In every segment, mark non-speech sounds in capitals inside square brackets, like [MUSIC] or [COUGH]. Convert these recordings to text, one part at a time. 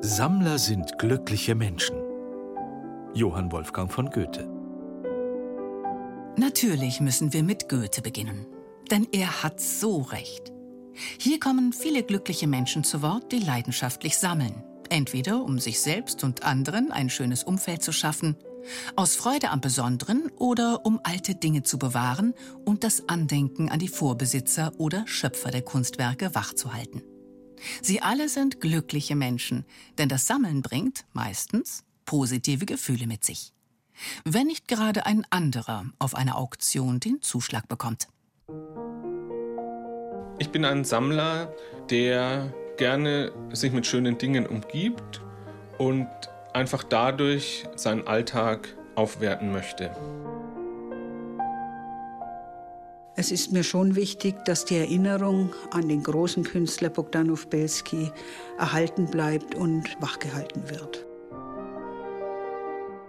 Sammler sind glückliche Menschen. Johann Wolfgang von Goethe. Natürlich müssen wir mit Goethe beginnen, denn er hat so recht. Hier kommen viele glückliche Menschen zu Wort, die leidenschaftlich sammeln, entweder um sich selbst und anderen ein schönes Umfeld zu schaffen, aus Freude am Besonderen oder um alte Dinge zu bewahren und das Andenken an die Vorbesitzer oder Schöpfer der Kunstwerke wachzuhalten. Sie alle sind glückliche Menschen, denn das Sammeln bringt meistens positive Gefühle mit sich. Wenn nicht gerade ein anderer auf einer Auktion den Zuschlag bekommt. Ich bin ein Sammler, der gerne sich mit schönen Dingen umgibt und einfach dadurch seinen Alltag aufwerten möchte. Es ist mir schon wichtig, dass die Erinnerung an den großen Künstler Bogdanov Belsky erhalten bleibt und wachgehalten wird.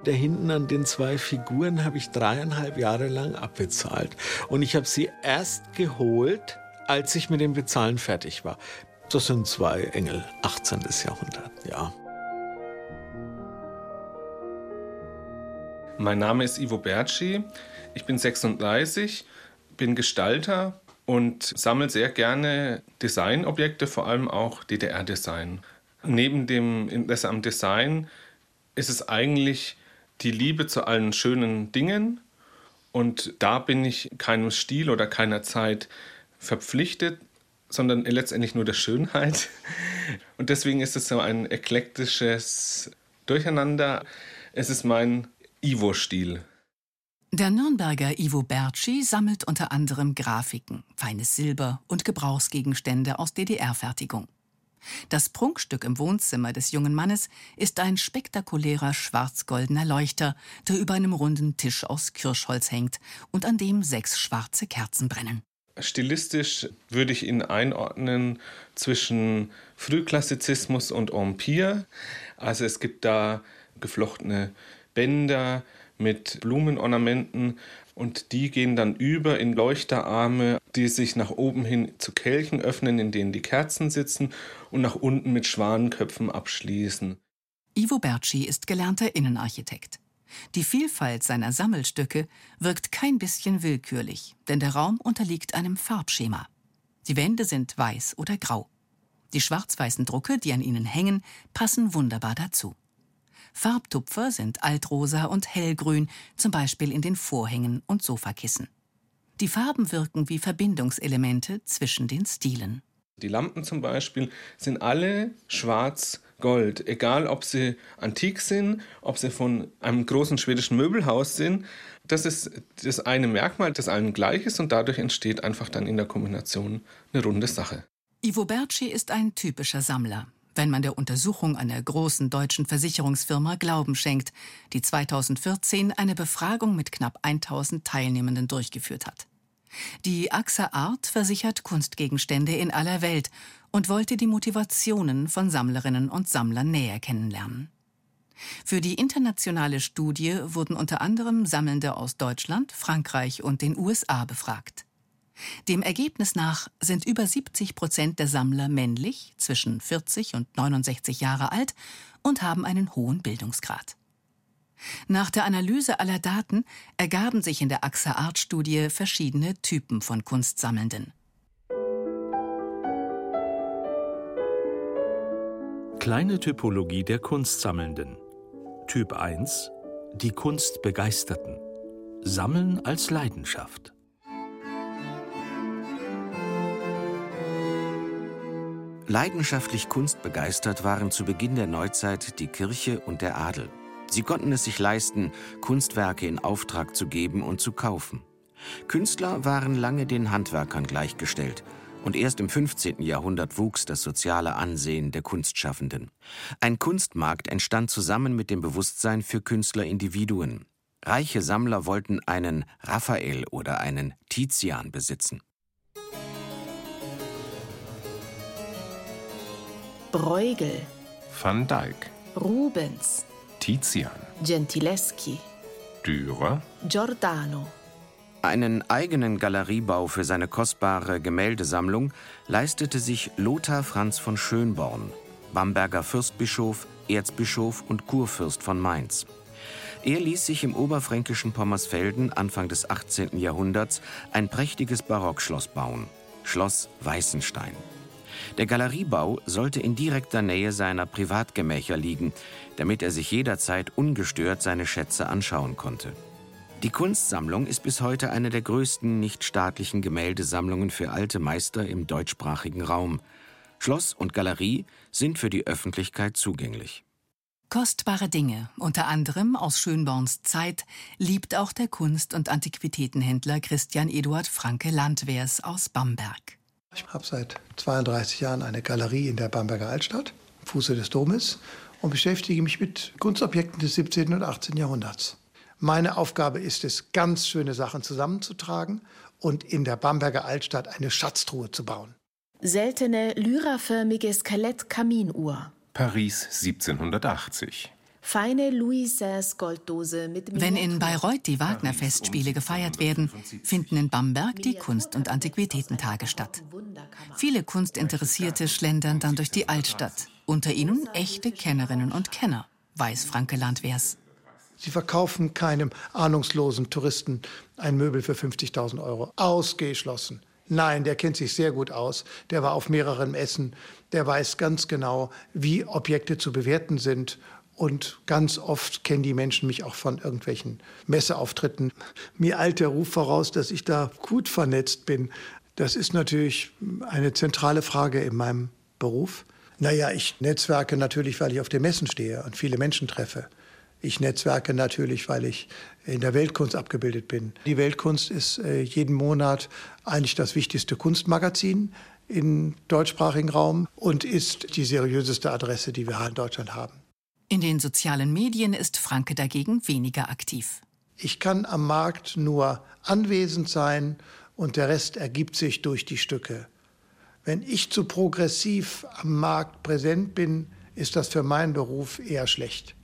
Da hinten an den zwei Figuren habe ich dreieinhalb Jahre lang abbezahlt. Und ich habe sie erst geholt, als ich mit dem Bezahlen fertig war. Das sind zwei Engel, 18. Jahrhundert, ja. Mein Name ist Ivo Berci, ich bin 36, bin Gestalter und sammle sehr gerne Designobjekte, vor allem auch DDR-Design. Neben dem Interesse am Design ist es eigentlich die Liebe zu allen schönen Dingen und da bin ich keinem Stil oder keiner Zeit verpflichtet, sondern letztendlich nur der Schönheit. Und deswegen ist es so ein eklektisches Durcheinander. Es ist mein Ivo-Stil. Der Nürnberger Ivo Bertschi sammelt unter anderem Grafiken, feines Silber und Gebrauchsgegenstände aus DDR-Fertigung. Das Prunkstück im Wohnzimmer des jungen Mannes ist ein spektakulärer schwarz-goldener Leuchter, der über einem runden Tisch aus Kirschholz hängt und an dem sechs schwarze Kerzen brennen. Stilistisch würde ich ihn einordnen zwischen Frühklassizismus und Empire. Also es gibt da geflochtene Bänder mit Blumenornamenten und die gehen dann über in Leuchterarme, die sich nach oben hin zu Kelchen öffnen, in denen die Kerzen sitzen und nach unten mit Schwanenköpfen abschließen. Ivo Berci ist gelernter Innenarchitekt. Die Vielfalt seiner Sammelstücke wirkt kein bisschen willkürlich, denn der Raum unterliegt einem Farbschema. Die Wände sind weiß oder grau. Die schwarz-weißen Drucke, die an ihnen hängen, passen wunderbar dazu. Farbtupfer sind altrosa und hellgrün, zum Beispiel in den Vorhängen und Sofakissen. Die Farben wirken wie Verbindungselemente zwischen den Stilen. Die Lampen zum Beispiel sind alle schwarz-gold, egal ob sie antik sind, ob sie von einem großen schwedischen Möbelhaus sind. Das ist das eine Merkmal, das allen gleich ist und dadurch entsteht einfach dann in der Kombination eine runde Sache. Ivo Berci ist ein typischer Sammler wenn man der Untersuchung einer großen deutschen Versicherungsfirma Glauben schenkt, die 2014 eine Befragung mit knapp 1000 Teilnehmenden durchgeführt hat. Die AXA Art versichert Kunstgegenstände in aller Welt und wollte die Motivationen von Sammlerinnen und Sammlern näher kennenlernen. Für die internationale Studie wurden unter anderem Sammelnde aus Deutschland, Frankreich und den USA befragt. Dem Ergebnis nach sind über 70 Prozent der Sammler männlich, zwischen 40 und 69 Jahre alt und haben einen hohen Bildungsgrad. Nach der Analyse aller Daten ergaben sich in der AXA Art Studie verschiedene Typen von Kunstsammelnden. Kleine Typologie der Kunstsammelnden. Typ 1 Die Kunstbegeisterten. Sammeln als Leidenschaft. Leidenschaftlich kunstbegeistert waren zu Beginn der Neuzeit die Kirche und der Adel. Sie konnten es sich leisten, Kunstwerke in Auftrag zu geben und zu kaufen. Künstler waren lange den Handwerkern gleichgestellt, und erst im 15. Jahrhundert wuchs das soziale Ansehen der Kunstschaffenden. Ein Kunstmarkt entstand zusammen mit dem Bewusstsein für Künstlerindividuen. Reiche Sammler wollten einen Raphael oder einen Tizian besitzen. Bruegel, Van Dyck, Rubens, Tizian, Gentileschi, Dürer, Giordano. Einen eigenen Galeriebau für seine kostbare Gemäldesammlung leistete sich Lothar Franz von Schönborn. Bamberger Fürstbischof, Erzbischof und Kurfürst von Mainz. Er ließ sich im oberfränkischen Pommersfelden Anfang des 18. Jahrhunderts ein prächtiges Barockschloss bauen, Schloss Weißenstein. Der Galeriebau sollte in direkter Nähe seiner Privatgemächer liegen, damit er sich jederzeit ungestört seine Schätze anschauen konnte. Die Kunstsammlung ist bis heute eine der größten nichtstaatlichen Gemäldesammlungen für alte Meister im deutschsprachigen Raum. Schloss und Galerie sind für die Öffentlichkeit zugänglich. Kostbare Dinge, unter anderem aus Schönborns Zeit, liebt auch der Kunst- und Antiquitätenhändler Christian Eduard Franke Landwehrs aus Bamberg. Ich habe seit 32 Jahren eine Galerie in der Bamberger Altstadt, am Fuße des Domes, und beschäftige mich mit Kunstobjekten des 17. und 18. Jahrhunderts. Meine Aufgabe ist es, ganz schöne Sachen zusammenzutragen und in der Bamberger Altstadt eine Schatztruhe zu bauen. Seltene lyraförmige Skelett-Kaminuhr. Paris 1780. Feine Louis Golddose mit Wenn in Bayreuth die Wagner-Festspiele gefeiert werden, finden in Bamberg die Kunst- und Antiquitätentage statt. Viele Kunstinteressierte schlendern dann durch die Altstadt. Unter ihnen echte Kennerinnen und Kenner, weiß Franke Landwehrs. Sie verkaufen keinem ahnungslosen Touristen ein Möbel für 50.000 Euro. Ausgeschlossen. Nein, der kennt sich sehr gut aus. Der war auf mehreren Messen. Der weiß ganz genau, wie Objekte zu bewerten sind. Und ganz oft kennen die Menschen mich auch von irgendwelchen Messeauftritten. Mir eilt der Ruf voraus, dass ich da gut vernetzt bin. Das ist natürlich eine zentrale Frage in meinem Beruf. Naja, ich netzwerke natürlich, weil ich auf den Messen stehe und viele Menschen treffe. Ich netzwerke natürlich, weil ich in der Weltkunst abgebildet bin. Die Weltkunst ist äh, jeden Monat eigentlich das wichtigste Kunstmagazin im deutschsprachigen Raum und ist die seriöseste Adresse, die wir in Deutschland haben. In den sozialen Medien ist Franke dagegen weniger aktiv. Ich kann am Markt nur anwesend sein und der Rest ergibt sich durch die Stücke. Wenn ich zu progressiv am Markt präsent bin, ist das für meinen Beruf eher schlecht.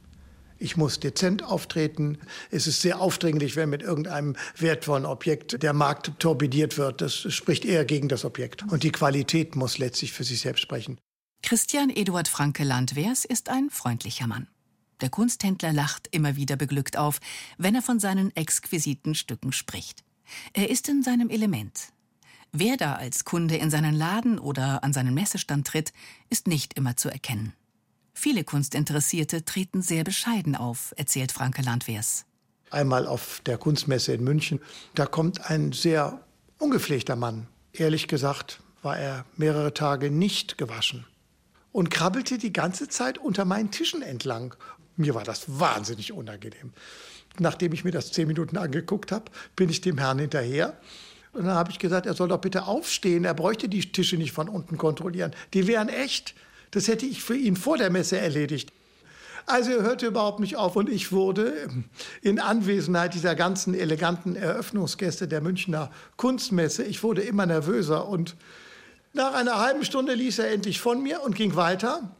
Ich muss dezent auftreten. Es ist sehr aufdringlich, wenn mit irgendeinem wertvollen Objekt der Markt torpediert wird. Das spricht eher gegen das Objekt. Und die Qualität muss letztlich für sich selbst sprechen. Christian Eduard Franke Landwehrs ist ein freundlicher Mann. Der Kunsthändler lacht immer wieder beglückt auf, wenn er von seinen exquisiten Stücken spricht. Er ist in seinem Element. Wer da als Kunde in seinen Laden oder an seinen Messestand tritt, ist nicht immer zu erkennen. Viele Kunstinteressierte treten sehr bescheiden auf, erzählt Franke Landwehrs. Einmal auf der Kunstmesse in München, da kommt ein sehr ungepflegter Mann. Ehrlich gesagt war er mehrere Tage nicht gewaschen und krabbelte die ganze Zeit unter meinen Tischen entlang. Mir war das wahnsinnig unangenehm. Nachdem ich mir das zehn Minuten angeguckt habe, bin ich dem Herrn hinterher. Und dann habe ich gesagt, er soll doch bitte aufstehen. Er bräuchte die Tische nicht von unten kontrollieren. Die wären echt. Das hätte ich für ihn vor der Messe erledigt. Also er hörte überhaupt nicht auf und ich wurde in Anwesenheit dieser ganzen eleganten Eröffnungsgäste der Münchner Kunstmesse, ich wurde immer nervöser und nach einer halben Stunde ließ er endlich von mir und ging weiter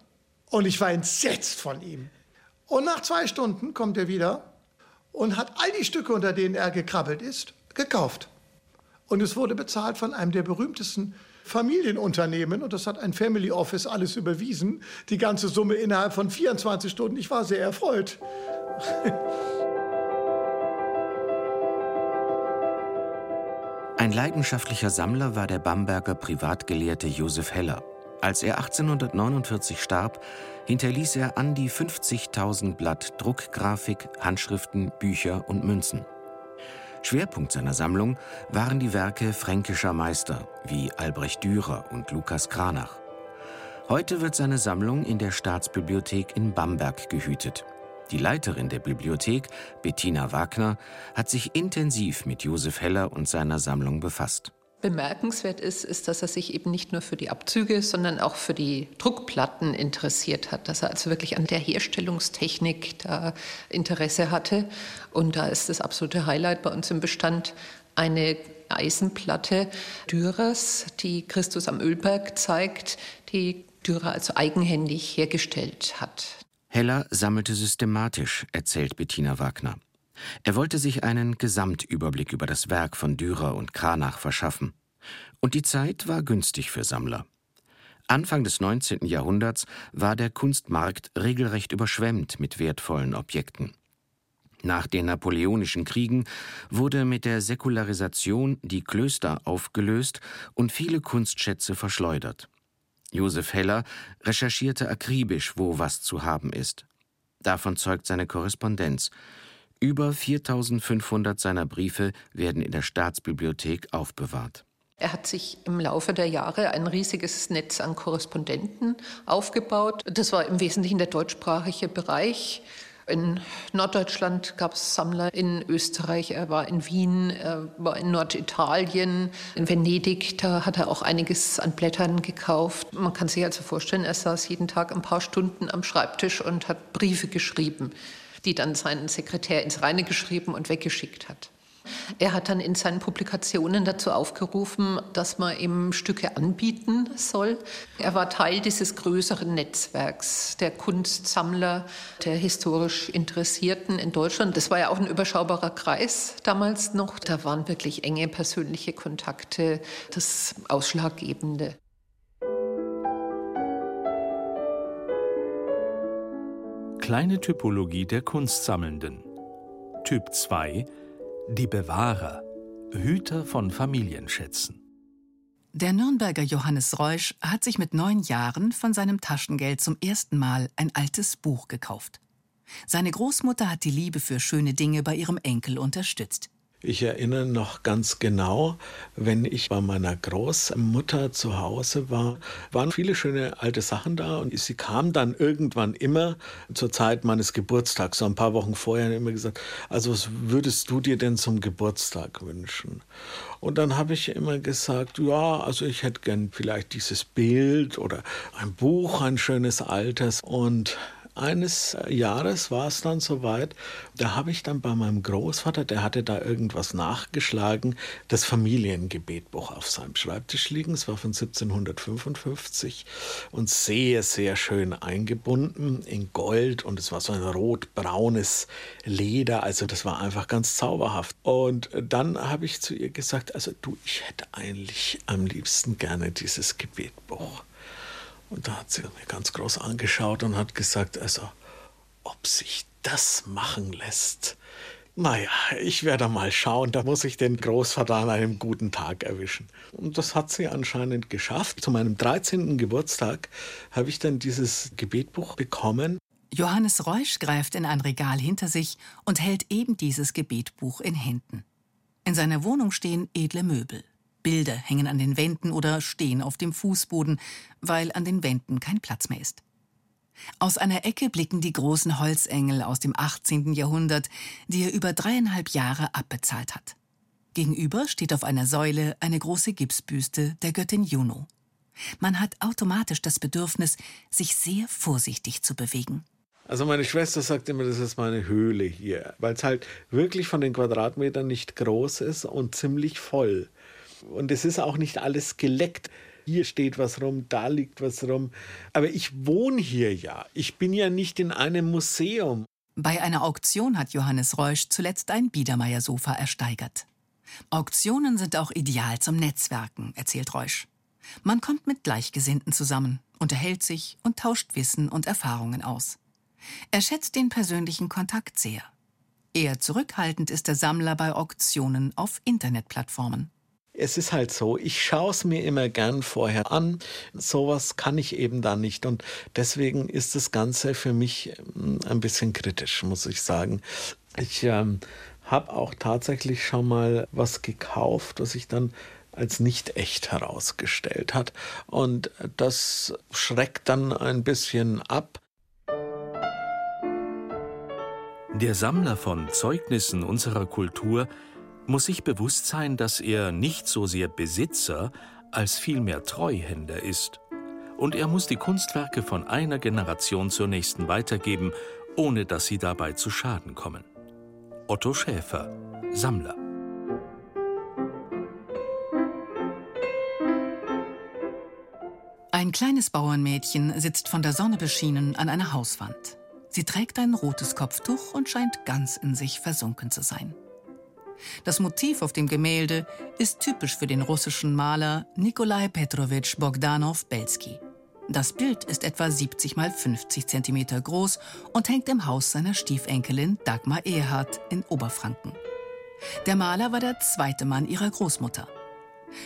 und ich war entsetzt von ihm. Und nach zwei Stunden kommt er wieder und hat all die Stücke, unter denen er gekrabbelt ist, gekauft. Und es wurde bezahlt von einem der berühmtesten Familienunternehmen und das hat ein Family Office alles überwiesen. Die ganze Summe innerhalb von 24 Stunden. Ich war sehr erfreut. [LAUGHS] Ein leidenschaftlicher Sammler war der Bamberger Privatgelehrte Josef Heller. Als er 1849 starb, hinterließ er an die 50.000 Blatt Druckgrafik, Handschriften, Bücher und Münzen. Schwerpunkt seiner Sammlung waren die Werke fränkischer Meister wie Albrecht Dürer und Lukas Kranach. Heute wird seine Sammlung in der Staatsbibliothek in Bamberg gehütet. Die Leiterin der Bibliothek, Bettina Wagner, hat sich intensiv mit Josef Heller und seiner Sammlung befasst. Bemerkenswert ist, ist, dass er sich eben nicht nur für die Abzüge, sondern auch für die Druckplatten interessiert hat, dass er also wirklich an der Herstellungstechnik da Interesse hatte. Und da ist das absolute Highlight bei uns im Bestand eine Eisenplatte Dürers, die Christus am Ölberg zeigt, die Dürer also eigenhändig hergestellt hat. Heller sammelte systematisch, erzählt Bettina Wagner. Er wollte sich einen Gesamtüberblick über das Werk von Dürer und Kranach verschaffen. Und die Zeit war günstig für Sammler. Anfang des 19. Jahrhunderts war der Kunstmarkt regelrecht überschwemmt mit wertvollen Objekten. Nach den napoleonischen Kriegen wurde mit der Säkularisation die Klöster aufgelöst und viele Kunstschätze verschleudert. Josef Heller recherchierte akribisch, wo was zu haben ist. Davon zeugt seine Korrespondenz. Über 4500 seiner Briefe werden in der Staatsbibliothek aufbewahrt. Er hat sich im Laufe der Jahre ein riesiges Netz an Korrespondenten aufgebaut. Das war im Wesentlichen der deutschsprachige Bereich. In Norddeutschland gab es Sammler, in Österreich, er war in Wien, er war in Norditalien, in Venedig, da hat er auch einiges an Blättern gekauft. Man kann sich also vorstellen, er saß jeden Tag ein paar Stunden am Schreibtisch und hat Briefe geschrieben, die dann sein Sekretär ins Reine geschrieben und weggeschickt hat. Er hat dann in seinen Publikationen dazu aufgerufen, dass man ihm Stücke anbieten soll. Er war Teil dieses größeren Netzwerks der Kunstsammler, der historisch Interessierten in Deutschland. Das war ja auch ein überschaubarer Kreis damals noch. Da waren wirklich enge persönliche Kontakte das Ausschlaggebende. Kleine Typologie der Kunstsammelnden. Typ 2 die Bewahrer, Hüter von Familienschätzen. Der Nürnberger Johannes Reusch hat sich mit neun Jahren von seinem Taschengeld zum ersten Mal ein altes Buch gekauft. Seine Großmutter hat die Liebe für schöne Dinge bei ihrem Enkel unterstützt. Ich erinnere noch ganz genau, wenn ich bei meiner Großmutter zu Hause war, waren viele schöne alte Sachen da und sie kam dann irgendwann immer zur Zeit meines Geburtstags, so ein paar Wochen vorher, immer gesagt, also was würdest du dir denn zum Geburtstag wünschen? Und dann habe ich immer gesagt, ja, also ich hätte gern vielleicht dieses Bild oder ein Buch, ein schönes altes und eines Jahres war es dann soweit, da habe ich dann bei meinem Großvater, der hatte da irgendwas nachgeschlagen, das Familiengebetbuch auf seinem Schreibtisch liegen. Es war von 1755 und sehr, sehr schön eingebunden in Gold und es war so ein rot-braunes Leder. Also das war einfach ganz zauberhaft. Und dann habe ich zu ihr gesagt, also du, ich hätte eigentlich am liebsten gerne dieses Gebetbuch. Und da hat sie mir ganz groß angeschaut und hat gesagt, also, ob sich das machen lässt. Naja, ich werde mal schauen, da muss ich den Großvater an einem guten Tag erwischen. Und das hat sie anscheinend geschafft. Zu meinem 13. Geburtstag habe ich dann dieses Gebetbuch bekommen. Johannes Reusch greift in ein Regal hinter sich und hält eben dieses Gebetbuch in Händen. In seiner Wohnung stehen edle Möbel. Bilder hängen an den Wänden oder stehen auf dem Fußboden, weil an den Wänden kein Platz mehr ist. Aus einer Ecke blicken die großen Holzengel aus dem 18. Jahrhundert, die er über dreieinhalb Jahre abbezahlt hat. Gegenüber steht auf einer Säule eine große Gipsbüste der Göttin Juno. Man hat automatisch das Bedürfnis, sich sehr vorsichtig zu bewegen. Also meine Schwester sagt immer, das ist meine Höhle hier, weil es halt wirklich von den Quadratmetern nicht groß ist und ziemlich voll. Und es ist auch nicht alles geleckt. Hier steht was rum, da liegt was rum. Aber ich wohne hier ja. Ich bin ja nicht in einem Museum. Bei einer Auktion hat Johannes Reusch zuletzt ein Biedermeier-Sofa ersteigert. Auktionen sind auch ideal zum Netzwerken, erzählt Reusch. Man kommt mit Gleichgesinnten zusammen, unterhält sich und tauscht Wissen und Erfahrungen aus. Er schätzt den persönlichen Kontakt sehr. Eher zurückhaltend ist der Sammler bei Auktionen auf Internetplattformen. Es ist halt so, ich schaue es mir immer gern vorher an. Sowas kann ich eben da nicht. Und deswegen ist das Ganze für mich ähm, ein bisschen kritisch, muss ich sagen. Ich ähm, habe auch tatsächlich schon mal was gekauft, was ich dann als nicht echt herausgestellt hat. Und das schreckt dann ein bisschen ab. Der Sammler von Zeugnissen unserer Kultur muss sich bewusst sein, dass er nicht so sehr Besitzer als vielmehr Treuhänder ist. Und er muss die Kunstwerke von einer Generation zur nächsten weitergeben, ohne dass sie dabei zu Schaden kommen. Otto Schäfer, Sammler. Ein kleines Bauernmädchen sitzt von der Sonne beschienen an einer Hauswand. Sie trägt ein rotes Kopftuch und scheint ganz in sich versunken zu sein. Das Motiv auf dem Gemälde ist typisch für den russischen Maler Nikolai Petrovich Bogdanow-Belsky. Das Bild ist etwa 70 mal 50 cm groß und hängt im Haus seiner Stiefenkelin Dagmar Ehrhardt in Oberfranken. Der Maler war der zweite Mann ihrer Großmutter.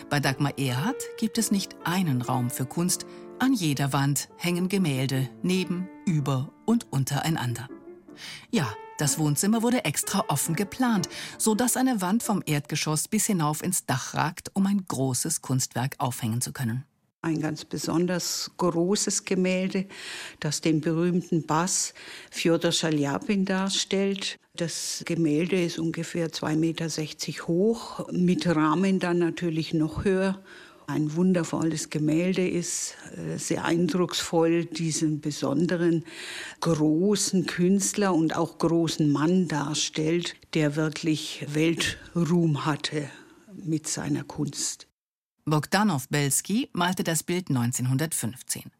Bei Dagmar Ehrhardt gibt es nicht einen Raum für Kunst, an jeder Wand hängen Gemälde neben, über und untereinander. Ja, das Wohnzimmer wurde extra offen geplant, so dass eine Wand vom Erdgeschoss bis hinauf ins Dach ragt, um ein großes Kunstwerk aufhängen zu können. Ein ganz besonders großes Gemälde, das den berühmten Bass Fjodor Schaljapin darstellt. Das Gemälde ist ungefähr 2,60 Meter hoch, mit Rahmen dann natürlich noch höher. Ein wundervolles Gemälde ist äh, sehr eindrucksvoll, diesen besonderen großen Künstler und auch großen Mann darstellt, der wirklich Weltruhm hatte mit seiner Kunst. Bogdanow Belsky malte das Bild 1915.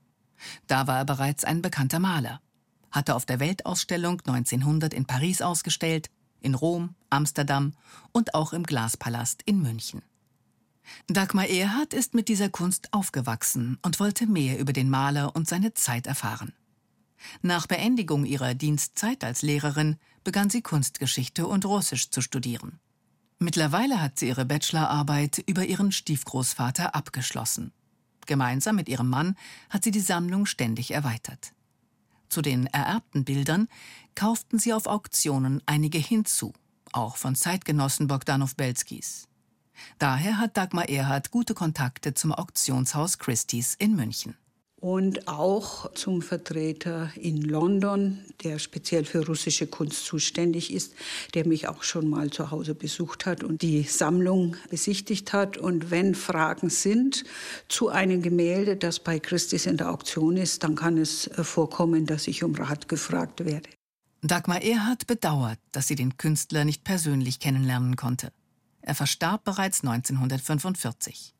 Da war er bereits ein bekannter Maler, hatte auf der Weltausstellung 1900 in Paris ausgestellt, in Rom, Amsterdam und auch im Glaspalast in München. Dagmar Erhardt ist mit dieser Kunst aufgewachsen und wollte mehr über den Maler und seine Zeit erfahren. Nach Beendigung ihrer Dienstzeit als Lehrerin begann sie Kunstgeschichte und Russisch zu studieren. Mittlerweile hat sie ihre Bachelorarbeit über ihren Stiefgroßvater abgeschlossen. Gemeinsam mit ihrem Mann hat sie die Sammlung ständig erweitert. Zu den ererbten Bildern kauften sie auf Auktionen einige hinzu, auch von Zeitgenossen Bogdanow Belskis. Daher hat Dagmar Erhard gute Kontakte zum Auktionshaus Christie's in München und auch zum Vertreter in London, der speziell für russische Kunst zuständig ist, der mich auch schon mal zu Hause besucht hat und die Sammlung besichtigt hat. Und wenn Fragen sind zu einem Gemälde, das bei Christis in der Auktion ist, dann kann es vorkommen, dass ich um Rat gefragt werde. Dagmar Erhard bedauert, dass sie den Künstler nicht persönlich kennenlernen konnte. Er verstarb bereits 1945.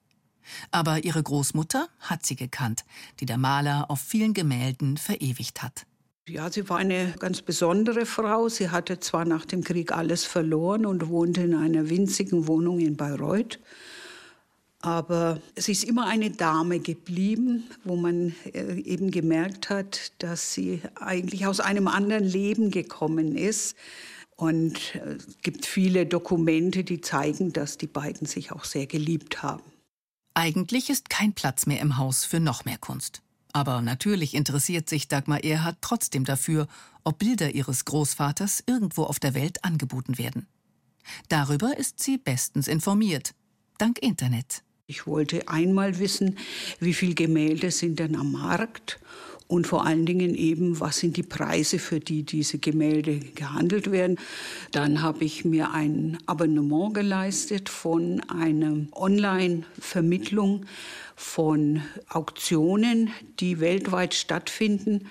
Aber ihre Großmutter hat sie gekannt, die der Maler auf vielen Gemälden verewigt hat. Ja, sie war eine ganz besondere Frau. Sie hatte zwar nach dem Krieg alles verloren und wohnte in einer winzigen Wohnung in Bayreuth. Aber sie ist immer eine Dame geblieben, wo man äh, eben gemerkt hat, dass sie eigentlich aus einem anderen Leben gekommen ist. Und äh, es gibt viele Dokumente, die zeigen, dass die beiden sich auch sehr geliebt haben. Eigentlich ist kein Platz mehr im Haus für noch mehr Kunst. Aber natürlich interessiert sich Dagmar Erhard trotzdem dafür, ob Bilder ihres Großvaters irgendwo auf der Welt angeboten werden. Darüber ist sie bestens informiert, dank Internet. Ich wollte einmal wissen, wie viele Gemälde sind denn am Markt und vor allen Dingen eben, was sind die Preise, für die diese Gemälde gehandelt werden. Dann habe ich mir ein Abonnement geleistet von einer Online-Vermittlung von Auktionen, die weltweit stattfinden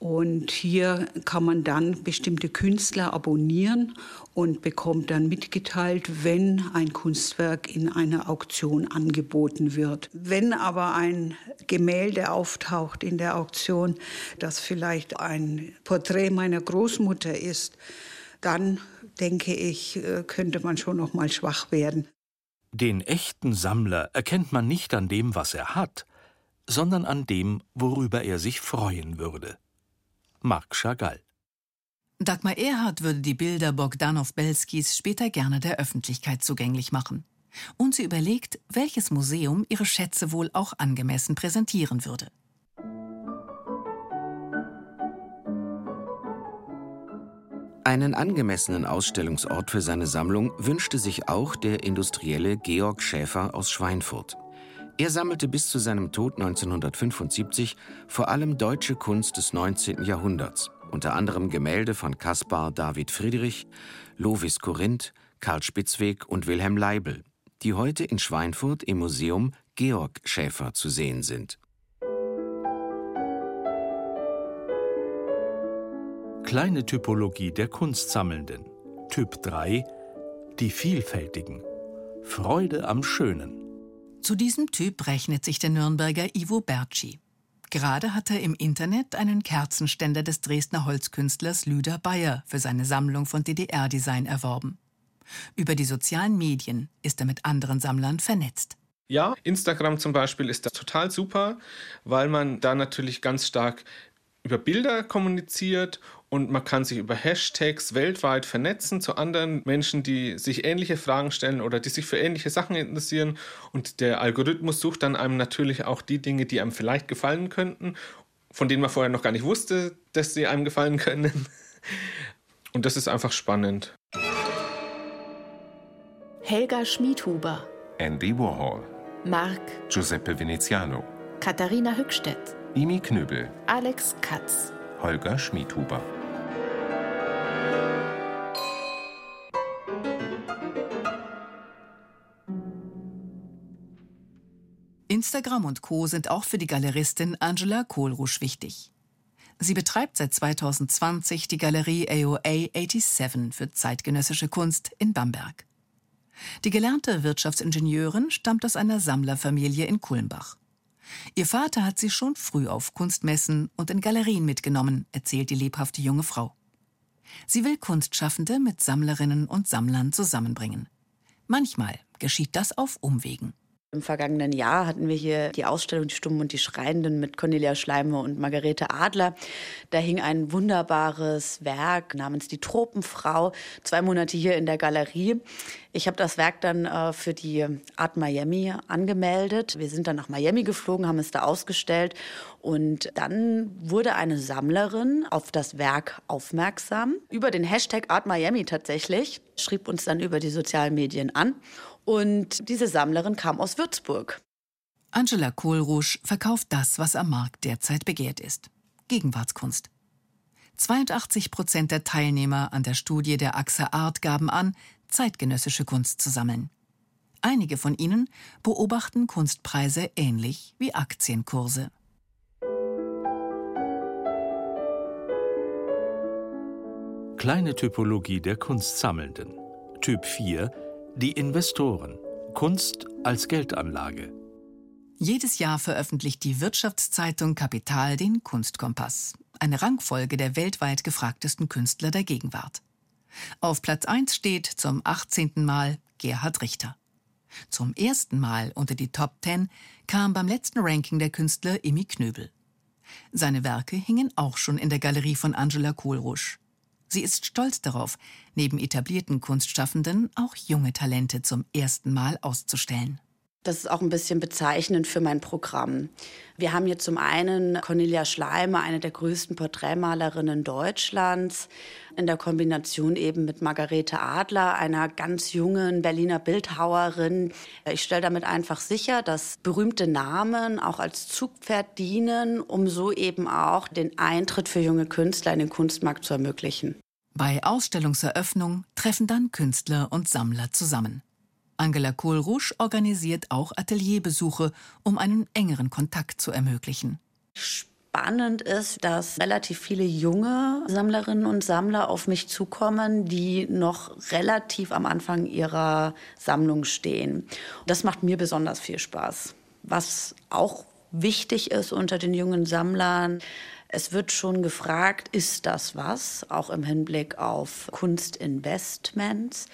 und hier kann man dann bestimmte Künstler abonnieren und bekommt dann mitgeteilt, wenn ein Kunstwerk in einer Auktion angeboten wird. Wenn aber ein Gemälde auftaucht in der Auktion, das vielleicht ein Porträt meiner Großmutter ist, dann denke ich, äh, könnte man schon noch mal schwach werden. Den echten Sammler erkennt man nicht an dem, was er hat, sondern an dem, worüber er sich freuen würde. Marc Chagall. Dagmar Erhard würde die Bilder Bogdanow Belskis später gerne der Öffentlichkeit zugänglich machen. Und sie überlegt, welches Museum ihre Schätze wohl auch angemessen präsentieren würde. Einen angemessenen Ausstellungsort für seine Sammlung wünschte sich auch der Industrielle Georg Schäfer aus Schweinfurt. Er sammelte bis zu seinem Tod 1975 vor allem deutsche Kunst des 19. Jahrhunderts, unter anderem Gemälde von Caspar David Friedrich, Lovis Corinth, Karl Spitzweg und Wilhelm Leibel, die heute in Schweinfurt im Museum Georg Schäfer zu sehen sind. Kleine Typologie der Kunstsammelnden. Typ 3 Die Vielfältigen. Freude am Schönen. Zu diesem Typ rechnet sich der Nürnberger Ivo Bertschi. Gerade hat er im Internet einen Kerzenständer des Dresdner Holzkünstlers Lüder Bayer für seine Sammlung von DDR-Design erworben. Über die sozialen Medien ist er mit anderen Sammlern vernetzt. Ja, Instagram zum Beispiel ist da total super, weil man da natürlich ganz stark über Bilder kommuniziert und man kann sich über Hashtags weltweit vernetzen zu anderen Menschen, die sich ähnliche Fragen stellen oder die sich für ähnliche Sachen interessieren. Und der Algorithmus sucht dann einem natürlich auch die Dinge, die einem vielleicht gefallen könnten, von denen man vorher noch gar nicht wusste, dass sie einem gefallen können. [LAUGHS] Und das ist einfach spannend. Helga Schmiedhuber, Andy Warhol, Marc, Giuseppe Veneziano, Katharina Hückstedt, Imi Knöbel, Alex Katz. Holger Schmiedhuber. Instagram und Co. sind auch für die Galeristin Angela Kohlrusch wichtig. Sie betreibt seit 2020 die Galerie AOA 87 für zeitgenössische Kunst in Bamberg. Die gelernte Wirtschaftsingenieurin stammt aus einer Sammlerfamilie in Kulmbach. Ihr Vater hat sie schon früh auf Kunstmessen und in Galerien mitgenommen, erzählt die lebhafte junge Frau. Sie will Kunstschaffende mit Sammlerinnen und Sammlern zusammenbringen. Manchmal geschieht das auf Umwegen. Im vergangenen Jahr hatten wir hier die Ausstellung Die Stummen und die Schreienden mit Cornelia Schleimer und Margarete Adler. Da hing ein wunderbares Werk namens Die Tropenfrau, zwei Monate hier in der Galerie. Ich habe das Werk dann äh, für die Art Miami angemeldet. Wir sind dann nach Miami geflogen, haben es da ausgestellt und dann wurde eine Sammlerin auf das Werk aufmerksam über den Hashtag Art Miami tatsächlich, schrieb uns dann über die sozialen Medien an und diese Sammlerin kam aus Würzburg. Angela Kohlrusch verkauft das, was am Markt derzeit begehrt ist. Gegenwartskunst. 82 Prozent der Teilnehmer an der Studie der AXA Art gaben an, zeitgenössische Kunst zu sammeln. Einige von ihnen beobachten Kunstpreise ähnlich wie Aktienkurse. Kleine Typologie der Kunstsammelnden. Typ 4 die Investoren. Kunst als Geldanlage. Jedes Jahr veröffentlicht die Wirtschaftszeitung Kapital den Kunstkompass, eine Rangfolge der weltweit gefragtesten Künstler der Gegenwart. Auf Platz 1 steht zum 18. Mal Gerhard Richter. Zum ersten Mal unter die Top 10 kam beim letzten Ranking der Künstler Imi Knöbel. Seine Werke hingen auch schon in der Galerie von Angela Kohlrusch. Sie ist stolz darauf, neben etablierten Kunstschaffenden auch junge Talente zum ersten Mal auszustellen. Das ist auch ein bisschen bezeichnend für mein Programm. Wir haben hier zum einen Cornelia Schleimer, eine der größten Porträtmalerinnen Deutschlands, in der Kombination eben mit Margarete Adler, einer ganz jungen Berliner Bildhauerin. Ich stelle damit einfach sicher, dass berühmte Namen auch als Zugpferd dienen, um so eben auch den Eintritt für junge Künstler in den Kunstmarkt zu ermöglichen. Bei Ausstellungseröffnung treffen dann Künstler und Sammler zusammen. Angela Kohlrusch organisiert auch Atelierbesuche, um einen engeren Kontakt zu ermöglichen. Spannend ist, dass relativ viele junge Sammlerinnen und Sammler auf mich zukommen, die noch relativ am Anfang ihrer Sammlung stehen. Das macht mir besonders viel Spaß. Was auch wichtig ist unter den jungen Sammlern, es wird schon gefragt, ist das was, auch im Hinblick auf Kunstinvestments.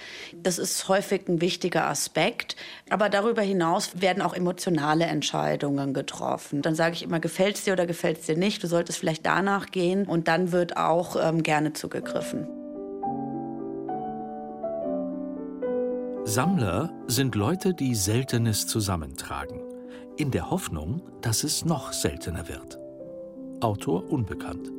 Das ist häufig ein wichtiger Aspekt. Aber darüber hinaus werden auch emotionale Entscheidungen getroffen. Dann sage ich immer, gefällt es dir oder gefällt es dir nicht? Du solltest vielleicht danach gehen und dann wird auch ähm, gerne zugegriffen. Sammler sind Leute, die Seltenes zusammentragen, in der Hoffnung, dass es noch seltener wird. Autor unbekannt.